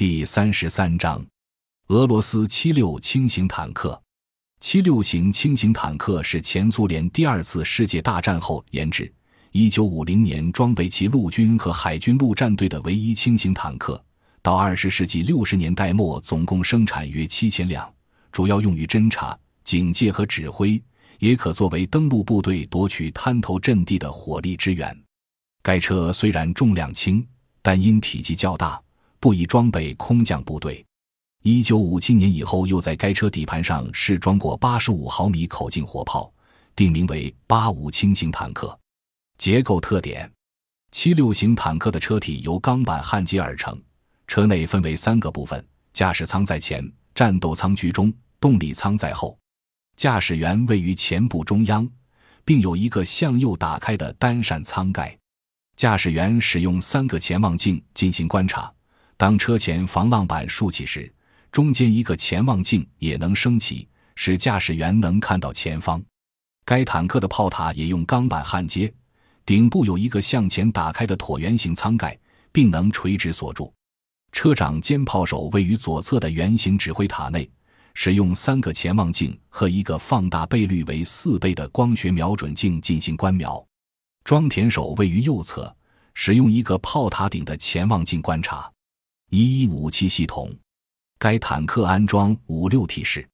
第三十三章，俄罗斯七六轻型坦克。七六型轻型坦克是前苏联第二次世界大战后研制，一九五零年装备其陆军和海军陆战队的唯一轻型坦克。到二十世纪六十年代末，总共生产约七千辆，主要用于侦察、警戒和指挥，也可作为登陆部队夺取滩头阵地的火力支援。该车虽然重量轻，但因体积较大。不宜装备空降部队。一九五七年以后，又在该车底盘上试装过八十五毫米口径火炮，定名为“八五轻型坦克”。结构特点：七六型坦克的车体由钢板焊接而成，车内分为三个部分：驾驶舱在前，战斗舱居中，动力舱在后。驾驶员位于前部中央，并有一个向右打开的单扇舱盖。驾驶员使用三个潜望镜进行观察。当车前防浪板竖起时，中间一个潜望镜也能升起，使驾驶员能看到前方。该坦克的炮塔也用钢板焊接，顶部有一个向前打开的椭圆形舱盖，并能垂直锁住。车长兼炮手位于左侧的圆形指挥塔内，使用三个潜望镜和一个放大倍率为四倍的光学瞄准镜进行观瞄。装填手位于右侧，使用一个炮塔顶的潜望镜观察。一一武器系统，该坦克安装五六体式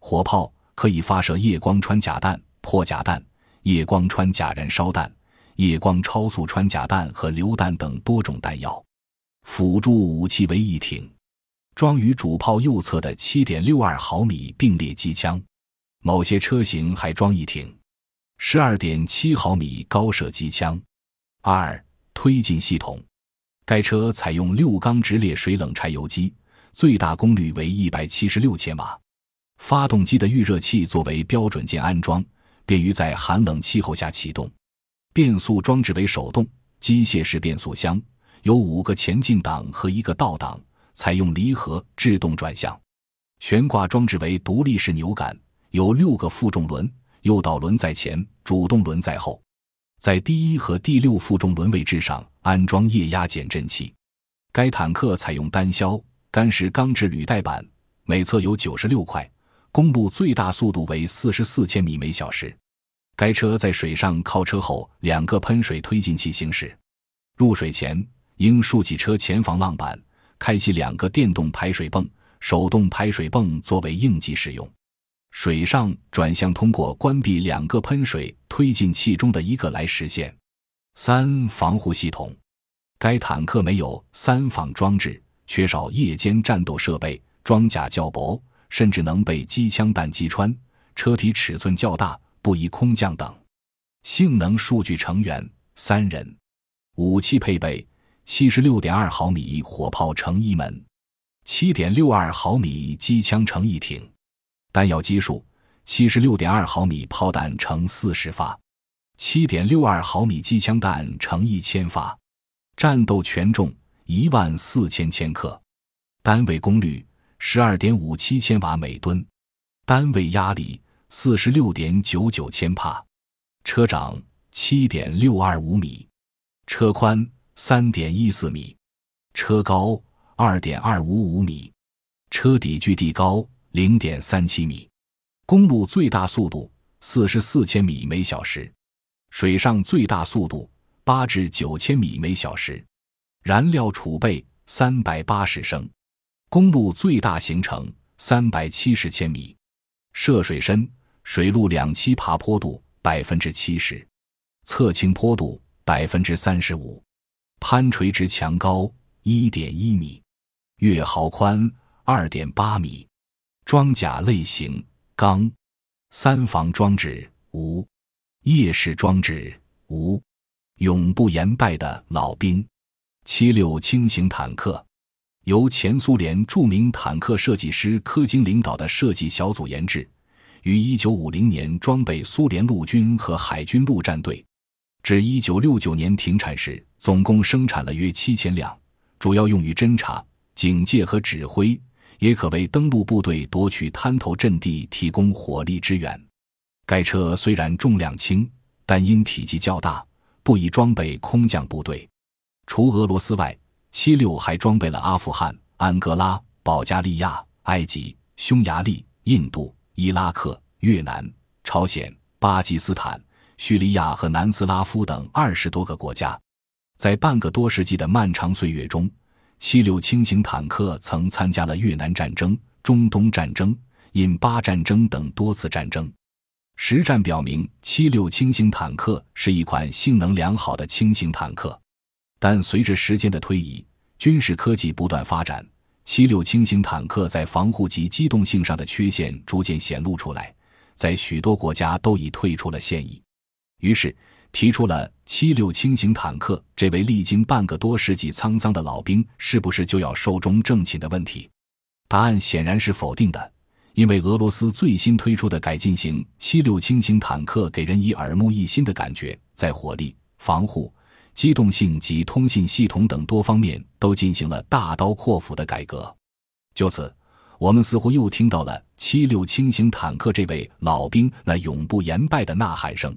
火炮，可以发射夜光穿甲弹、破甲弹、夜光穿甲燃烧弹、夜光超速穿甲弹和榴弹等多种弹药。辅助武器为一挺，装于主炮右侧的七点六二毫米并列机枪，某些车型还装一挺十二点七毫米高射机枪。二推进系统。该车采用六缸直列水冷柴油机，最大功率为一百七十六千瓦。发动机的预热器作为标准件安装，便于在寒冷气候下启动。变速装置为手动机械式变速箱，有五个前进档和一个倒档，采用离合制动转向。悬挂装置为独立式扭杆，有六个负重轮，诱导轮在前，主动轮在后。在第一和第六负重轮位置上安装液压减震器。该坦克采用单销干式钢制履带板，每侧有九十六块，公路最大速度为四十四千米每小时。该车在水上靠车后两个喷水推进器行驶。入水前应竖起车前防浪板，开启两个电动排水泵，手动排水泵作为应急使用。水上转向通过关闭两个喷水推进器中的一个来实现。三防护系统，该坦克没有三防装置，缺少夜间战斗设备，装甲较薄，甚至能被机枪弹击穿。车体尺寸较大，不宜空降等。性能数据成员三人。武器配备：七十六点二毫米火炮乘一门，七点六二毫米机枪乘一挺。弹药基数：七十六点二毫米炮弹乘四十发，七点六二毫米机枪弹乘一千发，战斗权重一万四千千克，单位功率十二点五七千瓦每吨，单位压力四十六点九九千帕，车长七点六二五米，车宽三点一四米，车高二点二五五米，车底距地高。零点三七米，公路最大速度四十四千米每小时，水上最大速度八至九千米每小时，燃料储备三百八十升，公路最大行程三百七十千米，涉水深水路两栖爬坡度百分之七十，侧倾坡度百分之三十五，攀垂直墙高一点一米，月壕宽二点八米。装甲类型钢，三防装置无，夜视装置无，永不言败的老兵。七六轻型坦克由前苏联著名坦克设计师柯金领导的设计小组研制，于一九五零年装备苏联陆军和海军陆战队，至一九六九年停产时，总共生产了约七千辆，主要用于侦察、警戒和指挥。也可为登陆部队夺取滩头阵地提供火力支援。该车虽然重量轻，但因体积较大，不宜装备空降部队。除俄罗斯外，七六还装备了阿富汗、安哥拉、保加利亚、埃及、匈牙利、印度、伊拉克、越南、朝鲜、巴基斯坦、叙利亚和南斯拉夫等二十多个国家。在半个多世纪的漫长岁月中，七六轻型坦克曾参加了越南战争、中东战争、印巴战争等多次战争。实战表明，七六轻型坦克是一款性能良好的轻型坦克。但随着时间的推移，军事科技不断发展，七六轻型坦克在防护及机动性上的缺陷逐渐显露出来，在许多国家都已退出了现役。于是，提出了七六轻型坦克这位历经半个多世纪沧桑的老兵是不是就要寿终正寝的问题？答案显然是否定的。因为俄罗斯最新推出的改进型七六轻型坦克给人以耳目一新的感觉，在火力、防护、机动性及通信系统等多方面都进行了大刀阔斧的改革。就此，我们似乎又听到了七六轻型坦克这位老兵那永不言败的呐喊声。